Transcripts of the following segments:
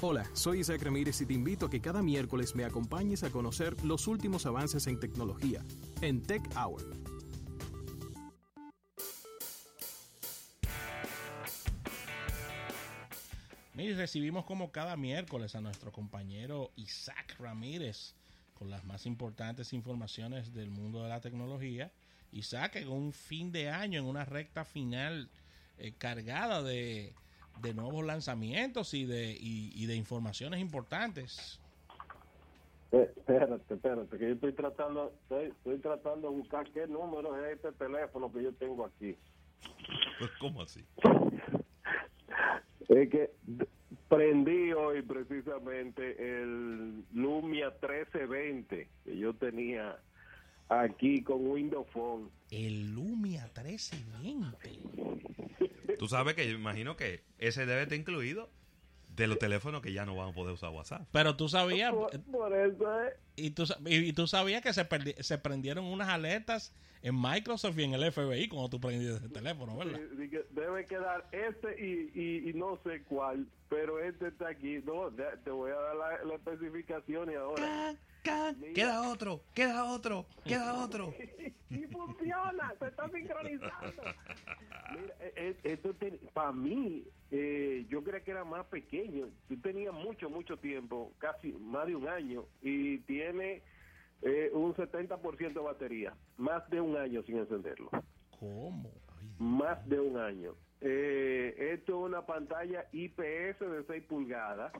Hola, soy Isaac Ramírez y te invito a que cada miércoles me acompañes a conocer los últimos avances en tecnología en Tech Hour. Mire, recibimos como cada miércoles a nuestro compañero Isaac Ramírez con las más importantes informaciones del mundo de la tecnología. Isaac, en un fin de año, en una recta final eh, cargada de, de nuevos lanzamientos y de, y, de informaciones importantes. Eh, espérate, espérate, que yo estoy tratando, estoy, tratando de buscar qué número es este teléfono que yo tengo aquí. Pues, ¿cómo así? Es que prendí hoy precisamente el Lumia 1320 que yo tenía aquí con Windows Phone. El Lumia 1320. Tú sabes que yo imagino que ese debe estar incluido de los teléfonos que ya no van a poder usar WhatsApp. Pero tú sabías. Por, eso es. Y tú, y, tú sabías que se, se prendieron unas alertas en Microsoft y en el FBI cuando tú prendiste ese teléfono, ¿verdad? debe quedar este y, y, no sé cuál, pero este está aquí. No, te voy a dar la, la especificación y ahora queda otro, queda otro, queda otro. y funciona, se está sincronizando. Mira, eh, eh, esto para mí, eh, yo creía que era más pequeño. Tú tenías mucho, mucho tiempo, casi más de un año, y tiene un 70% de batería, más de un año sin encenderlo. ¿Cómo? más de un año. esto es una pantalla IPS de 6 pulgadas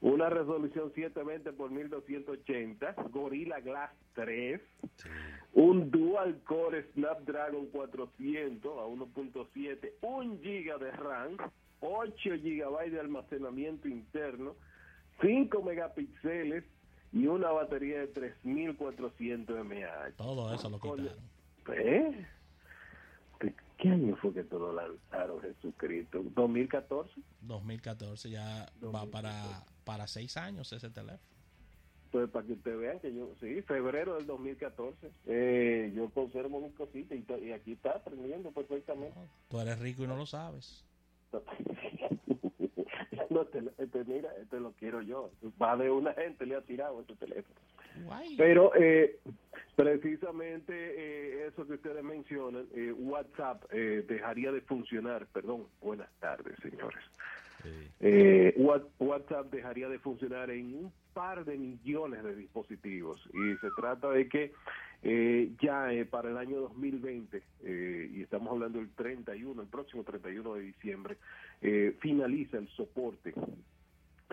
una resolución 720 por 1280, Gorilla Glass 3, un dual core Snapdragon 400 a 1.7, 1 GB de RAM, 8 GB de almacenamiento interno, 5 megapíxeles y una batería de 3400 mAh. Todo eso lo quitaron. ¿Eh? ¿Qué año fue que todo lanzaron Jesucristo? ¿2014? 2014, ya va para, para seis años ese teléfono. Pues para que ustedes vean que yo, sí, febrero del 2014, eh, yo conservo mis cositas y, aquí está aprendiendo perfectamente. tú eres rico y no lo sabes. no, te, este, mira, este lo quiero yo. Va de una gente le ha tirado ese teléfono. Pero eh, precisamente eh, eso que ustedes mencionan, eh, WhatsApp dejaría de funcionar, perdón, buenas tardes señores. WhatsApp dejaría de funcionar en un par de millones de dispositivos. Y se trata de que ya para el año 2020, y estamos hablando del 31, el próximo 31 de diciembre, finaliza el soporte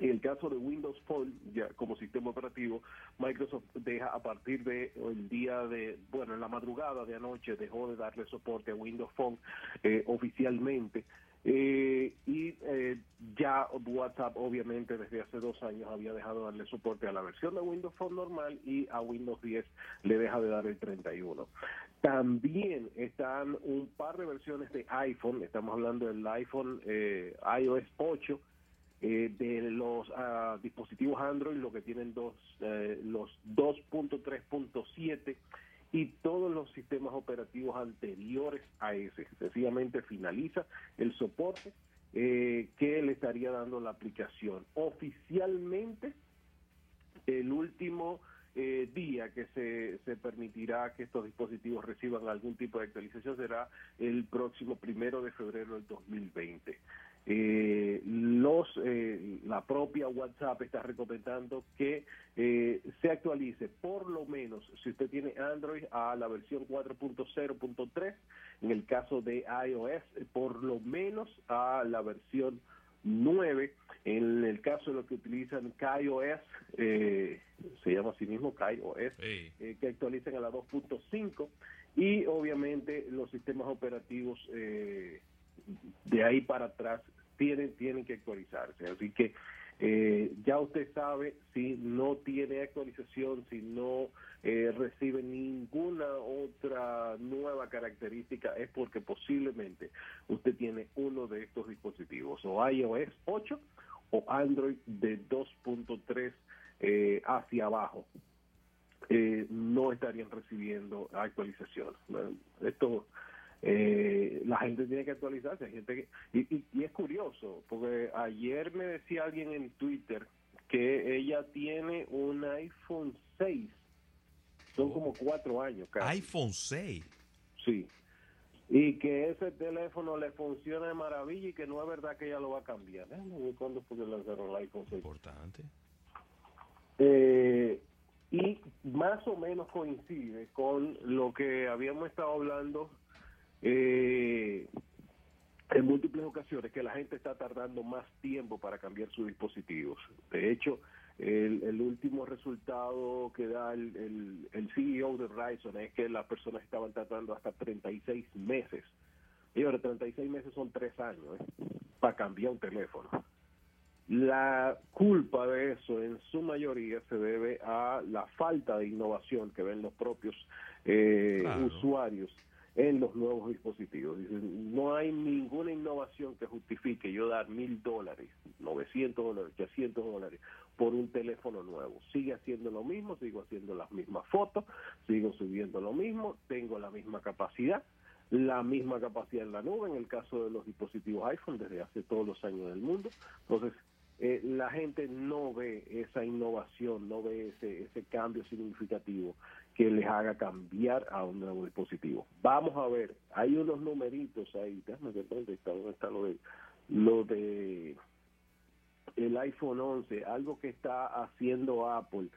en el caso de Windows Phone, ya como sistema operativo, Microsoft deja a partir de el día de, bueno, en la madrugada de anoche dejó de darle soporte a Windows Phone eh, oficialmente. Eh, y eh, ya WhatsApp obviamente desde hace dos años había dejado de darle soporte a la versión de Windows Phone normal y a Windows 10 le deja de dar el 31. También están un par de versiones de iPhone, estamos hablando del iPhone iOS 8 eh, de los ah, dispositivos Android, lo que tienen dos, eh, los 2.3.7 y todos los sistemas operativos anteriores a ese. Sencillamente finaliza el soporte eh, que le estaría dando la aplicación. Oficialmente, el último día que se, se permitirá que estos dispositivos reciban algún tipo de actualización será el próximo primero de febrero del 2020 eh, los eh, la propia WhatsApp está recomendando que eh, se actualice por lo menos si usted tiene Android a la versión 4.0.3 en el caso de iOS por lo menos a la versión 9 en el caso de los que utilizan KaiOS eh, se llama así mismo KaiOS eh, que actualicen a la 2.5 y obviamente los sistemas operativos eh, de ahí para atrás tienen, tienen que actualizarse. Así que eh, ya usted sabe si no tiene actualización, si no eh, recibe ninguna otra nueva característica, es porque posiblemente usted tiene uno de estos dispositivos, o iOS 8 o Android de 2.3 eh, hacia abajo. no estarían recibiendo actualización. Esto eh, la gente tiene que actualizarse. Gente y, es curioso, curioso, porque ayer me decía alguien en Twitter que ella tiene un iPhone 6. Son Oh. como cuatro años, casi. iPhone 6. Sí. Y que ese teléfono le funciona de maravilla y que no es verdad que ella lo va a cambiar. Déjame ver cuándo fue que lanzaron el iPhone 6. Importante. Eh, y más o menos coincide con lo que habíamos estado hablando eh, en múltiples ocasiones, que la gente está tardando más tiempo para cambiar sus dispositivos. De hecho, el, el último resultado que da el, el, el CEO de Verizon es que las personas estaban tardando hasta 36 meses. Y ahora 36 meses son tres años ¿eh? para cambiar un teléfono. La culpa de eso en su mayoría se debe a la falta de innovación que ven los propios eh, Claro. usuarios en los nuevos dispositivos. Dicen, no hay ninguna innovación que justifique yo dar mil dólares, 900 dólares, 800 dólares por un teléfono nuevo. Sigue haciendo lo mismo, sigo haciendo las mismas fotos, sigo subiendo lo mismo, tengo la misma capacidad, la misma capacidad en la nube en el caso de los dispositivos iPhone desde hace todos los años del mundo. Entonces, eh, la gente no ve esa innovación, no ve ese, ese cambio significativo que les haga cambiar a un nuevo dispositivo. Vamos a ver, hay unos numeritos ahí, déjame ver dónde está, dónde está lo de, lo de el iPhone 11, algo que está haciendo Apple.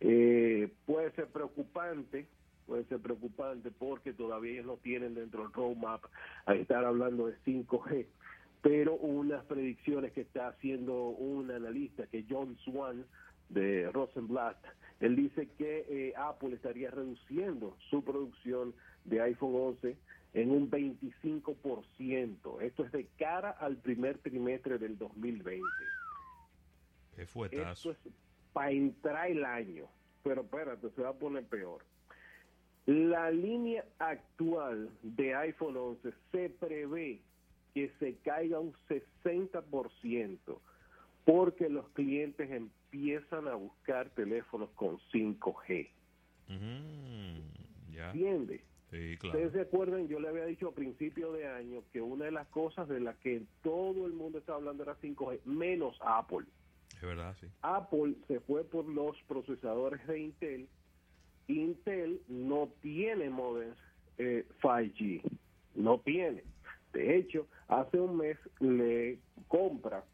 Eh, puede ser preocupante, puede ser preocupante porque todavía ellos no tienen dentro del roadmap a estar hablando de 5G, pero unas predicciones que está haciendo un analista que John Swan de Rosenblatt, él dice que eh, Apple estaría reduciendo su producción de iPhone 11 en un 25%. Esto es de cara al primer trimestre del 2020. Qué Esto fuetazo. es para entrar el año. Pero espérate, se va a poner peor. La línea actual de iPhone 11 se prevé que se caiga un 60% porque los clientes empiezan a buscar teléfonos con 5G. Ujú, Ya. ¿Entiende? Sí, claro. Ustedes se acuerdan, yo le había dicho a principio de año que una de las cosas de las que todo el mundo estaba hablando era 5G, menos Apple. Es verdad, sí. Apple se fue por los procesadores de Intel. Intel no tiene modems eh, 5G, no tiene. De hecho, hace un mes le compra,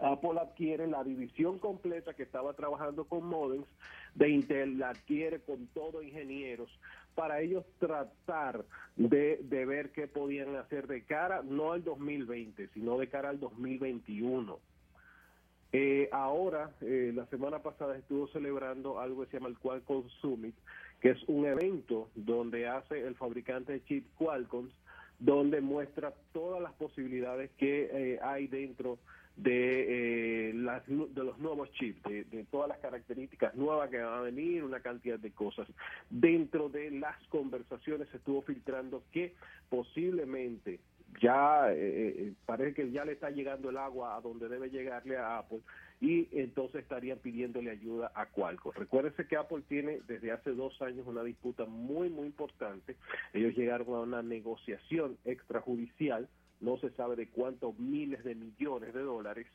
Apple adquiere la división completa que estaba trabajando con modems de Intel, la adquiere con todos ingenieros para ellos tratar de, de ver qué podían hacer de cara, no al 2020, sino de cara al 2021. Eh, ahora, eh, la semana pasada estuvo celebrando algo que se llama el Qualcomm Summit, que es un evento donde hace el fabricante de chip Qualcomm, donde muestra todas las posibilidades que eh, hay dentro de, eh, las, de los nuevos chips, de, de todas las características nuevas que van a venir, una cantidad de cosas. Dentro de las conversaciones se estuvo filtrando que posiblemente ya eh, eh, parece que ya le está llegando el agua a donde debe llegarle a Apple y entonces estarían pidiéndole ayuda a Qualcomm. Recuérdense que Apple tiene desde hace dos años una disputa muy, muy importante. Ellos llegaron a una negociación extrajudicial, no se sabe de cuántos miles de millones de dólares,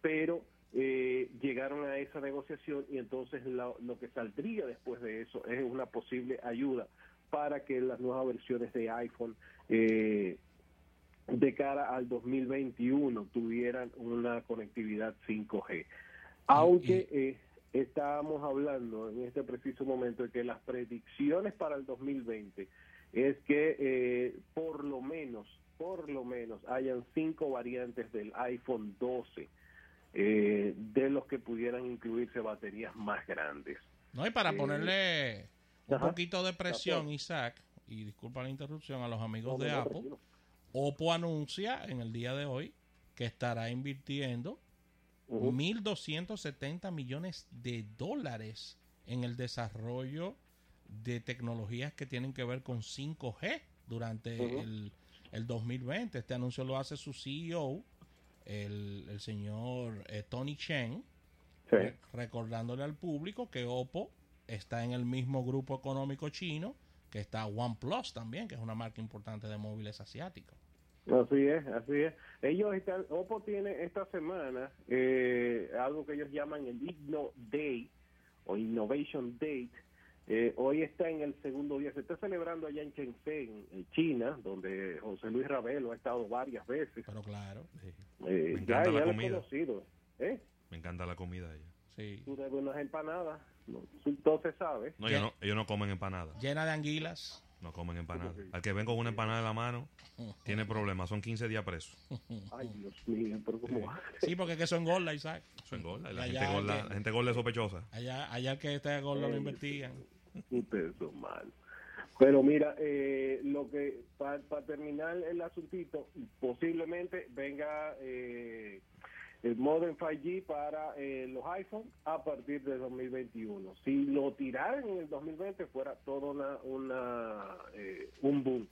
pero eh, llegaron a esa negociación y entonces lo, lo que saldría después de eso es una posible ayuda para que las nuevas versiones de iPhone eh, de cara al 2021 tuvieran una conectividad 5G. Aunque eh, estábamos hablando en este preciso momento de que las predicciones para el 2020 es que eh, por lo menos, por lo menos hayan cinco variantes del iPhone 12 eh, de los que pudieran incluirse baterías más grandes. No, y para Eh, ponerle un ajá. poquito de presión. Isaac, y disculpa la interrupción a los amigos No, de Apple. Oppo anuncia en el día de hoy que estará invirtiendo Ujú. 1.270 millones de dólares en el desarrollo de tecnologías que tienen que ver con 5G durante Ujú. el, el 2020. Este anuncio lo hace su CEO, el, el señor eh, Tony Chen, Sí. re- recordándole al público que Oppo está en el mismo grupo económico chino que está OnePlus también, que es una marca importante de móviles asiáticos. Así es, así es. Ellos están, Oppo tiene esta semana eh, algo que ellos llaman el Inno Day o Innovation Date. Eh, hoy está en el segundo día, se está celebrando allá en Shenzhen, en China, donde José Luis Ravelo ha estado varias veces. Pero claro, Eh, Me ya encanta la ya lo he comida. conocido. ¿Eh? Me encanta la comida ella. sí. Tú debes unas empanadas, no, entonces sabes. No, ellos no, ellos no comen empanadas. Llena de anguilas. No comen empanadas. Al que ven con una empanada en la mano, tiene problemas. Son 15 días presos. Ay, Dios mío, pero ¿cómo va? Sí, porque es que eso engorda, Isaac. Eso engorda. y La, Allá gente gorda, que- la gente gorda es sospechosa. Allá, allá el que esté gordo lo investigan. Ustedes son malos. Pero mira, eh, lo que para terminar el asuntito, posiblemente venga eh, el modem 5G para eh, los iPhone a partir de 2021. Si lo tiraran en el 2020 fuera todo una, una eh, un boom.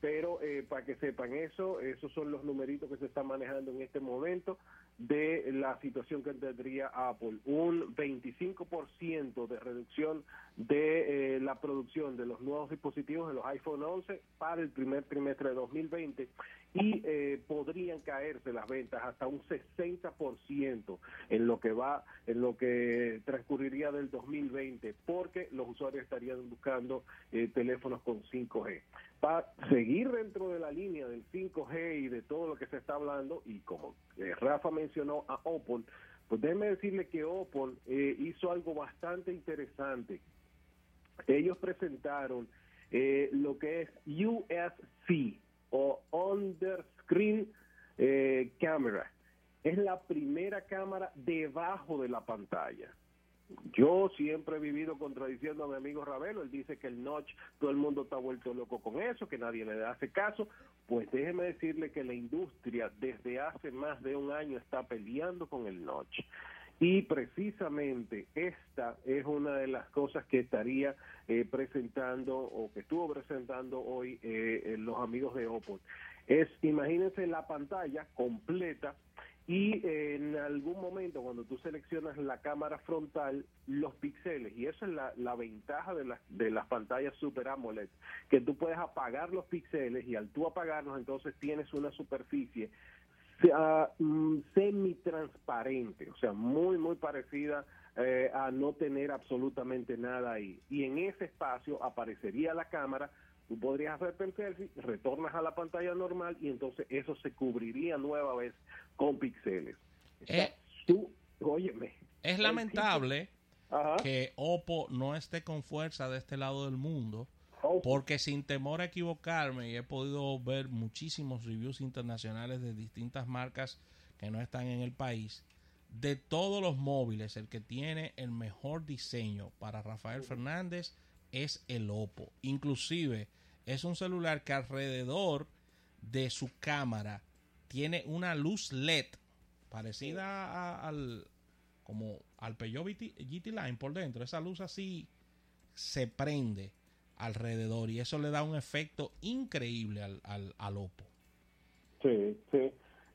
Pero eh, para que sepan eso, esos son los numeritos que se están manejando en este momento de la situación que tendría Apple. Un 25% de reducción de eh, la producción de los nuevos dispositivos de los iPhone 11 para el primer trimestre de 2020 y eh, podrían caerse las ventas hasta un 60% en lo que va en lo que transcurriría del 2020 porque los usuarios estarían buscando eh, teléfonos con 5G para seguir dentro de la línea del 5G y de todo lo que se está hablando y como eh, Rafa mencionó a Opel pues déjeme decirle que Opel eh, hizo algo bastante interesante ellos presentaron eh, lo que es USC o Under Screen eh, Camera. Es la primera cámara debajo de la pantalla. Yo siempre he vivido contradiciendo a mi amigo Ravelo. Él dice que el notch, todo el mundo está vuelto loco con eso, que nadie le hace caso. Pues déjeme decirle que la industria desde hace más de un año está peleando con el notch. Y precisamente esta es una de las cosas que estaría eh, presentando o que estuvo presentando hoy eh, eh, los amigos de Oppo. Es, imagínense la pantalla completa y en algún momento cuando tú seleccionas la cámara frontal, los píxeles, y eso es la, la ventaja de, las de las pantallas Super AMOLED, que tú puedes apagar los píxeles y al tú apagarlos entonces tienes una superficie sea, mm, semi-transparente, o sea, muy, muy parecida eh, a no tener absolutamente nada ahí. Y en ese espacio aparecería la cámara, tú podrías hacerte el selfie, retornas a la pantalla normal y entonces eso se cubriría nueva vez con píxeles. Eh, Tú, óyeme. Es lamentable Ajá. que Oppo no esté con fuerza de este lado del mundo, porque sin temor a equivocarme, y he podido ver muchísimos reviews internacionales de distintas marcas que no están en el país, de todos los móviles, el que tiene el mejor diseño para Rafael Fernández es el Oppo. Inclusive es un celular que alrededor de su cámara tiene una luz LED parecida a- al como al Peugeot GT, Line por dentro. Esa luz así se prende alrededor y eso le da un efecto increíble al, al, al Oppo. Sí, sí.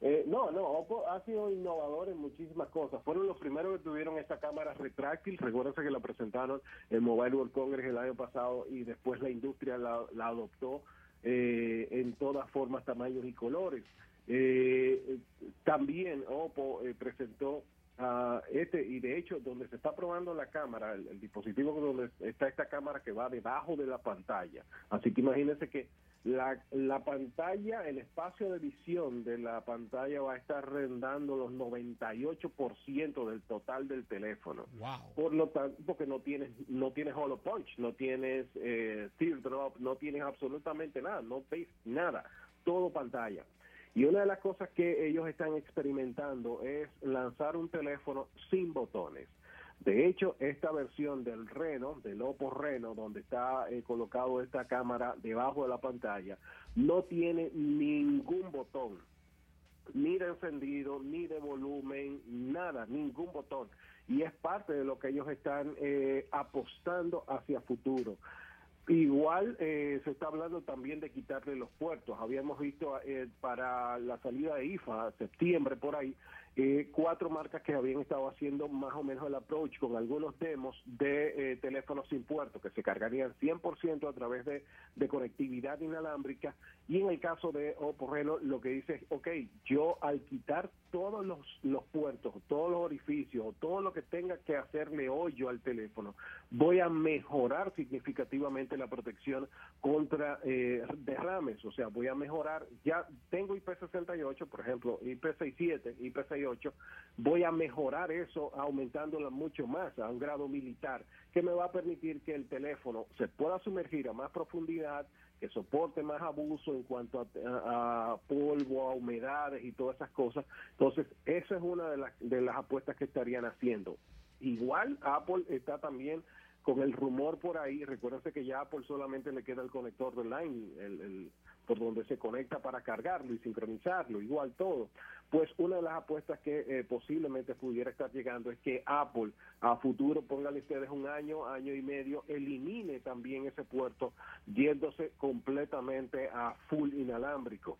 Eh, no, no, Oppo ha sido innovador en muchísimas cosas. Fueron los primeros que tuvieron esta cámara retráctil. Recuérdense que la presentaron en Mobile World Congress el año pasado y después la industria la, adoptó eh, en todas formas, tamaños y colores. Eh, también Oppo eh, presentó a este y de hecho donde se está probando la cámara, el, el dispositivo donde está esta cámara que va debajo de la pantalla. Así que imagínense que la, la pantalla, el espacio de visión de la pantalla va a estar rendando los 98% del total del teléfono. Wow. Por lo tanto, porque no tienes no tienes hollow punch, no tienes eh, teardrop, no tienes absolutamente nada, no ves nada, todo pantalla. Y una de las cosas que ellos están experimentando es lanzar un teléfono sin botones. De hecho, esta versión del Reno, del Oppo Reno, donde está eh, colocado esta cámara debajo de la pantalla, no tiene ningún botón, ni de encendido, ni de volumen, nada, ningún botón. Y es parte de lo que ellos están eh, apostando hacia futuro. Igual eh, se está hablando también de quitarle los puertos. Habíamos visto eh, para la salida de IFA, septiembre por ahí, eh, cuatro marcas que habían estado haciendo más o menos el approach con algunos demos de eh, teléfonos sin puertos que se cargarían 100% a través de, de conectividad inalámbrica. Y en el caso de Oppo Reno, lo que dice es, ok, yo al quitar todos los, los puertos, todos los orificios, todo lo que tenga que hacerle hoyo al teléfono, voy a mejorar significativamente la protección contra eh, derrames, o sea, voy a mejorar, ya tengo IP68, por ejemplo, IP67, IP68, voy a mejorar eso aumentándola mucho más a un grado militar, que me va a permitir que el teléfono se pueda sumergir a más profundidad, que soporte más abuso en cuanto a, polvo, a humedades y todas esas cosas. Entonces, esa es una de las, de las apuestas que estarían haciendo. Igual Apple está también con el rumor por ahí, recuérdense que ya Apple solamente le queda el conector de line, el, por donde se conecta para cargarlo y sincronizarlo, igual todo. Pues una de las apuestas que eh, posiblemente pudiera estar llegando es que Apple a futuro, póngale ustedes un año, año y medio, elimine también ese puerto yéndose completamente a full inalámbrico.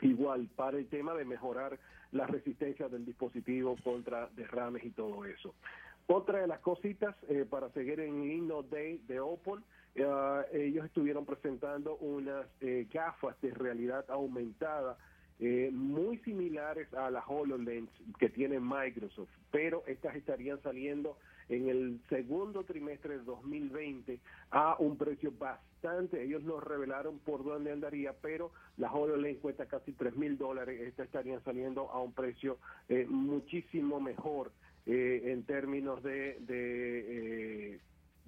Igual, para el tema de mejorar la resistencia del dispositivo contra derrames y todo eso. Otra de las cositas, eh, para seguir en Inno Day de Opel, eh, ellos estuvieron presentando unas gafas de realidad aumentada muy similares a las HoloLens que tiene Microsoft, pero estas estarían saliendo en el segundo trimestre de 2020 a un precio bastante, ellos nos revelaron por dónde andaría, pero la HoloLens cuesta casi 3 mil dólares, estas estarían saliendo a un precio muchísimo mejor eh, en términos de, de, eh,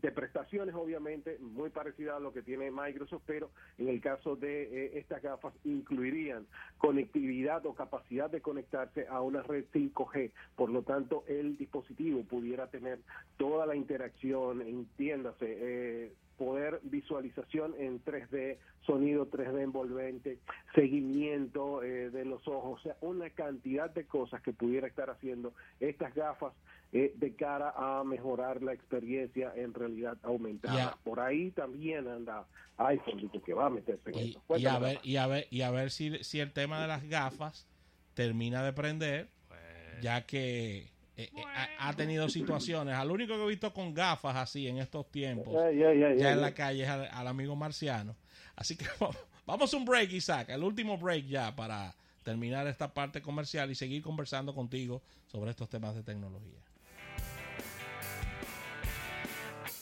de, prestaciones, obviamente, muy parecida a lo que tiene Microsoft, pero en el caso de eh, estas gafas incluirían conectividad o capacidad de conectarse a una red 5G. Por lo tanto, el dispositivo pudiera tener toda la interacción, entiéndase, eh, poder visualización en 3D, sonido 3D envolvente, seguimiento eh, de los ojos, o sea, una cantidad de cosas que pudiera estar haciendo estas gafas eh, de cara a mejorar la experiencia en realidad aumentada. Por ahí también anda iPhone que va a meterse en y, Y a, ver, y a ver, y a ver si, si el tema de las gafas termina de prender, pues ya que eh, eh, ha, tenido situaciones. Al único que he visto con gafas así en estos tiempos, ya en la calle, es al, amigo marciano. Así que vamos a un break, Isaac, el último break ya para terminar esta parte comercial y seguir conversando contigo sobre estos temas de tecnología.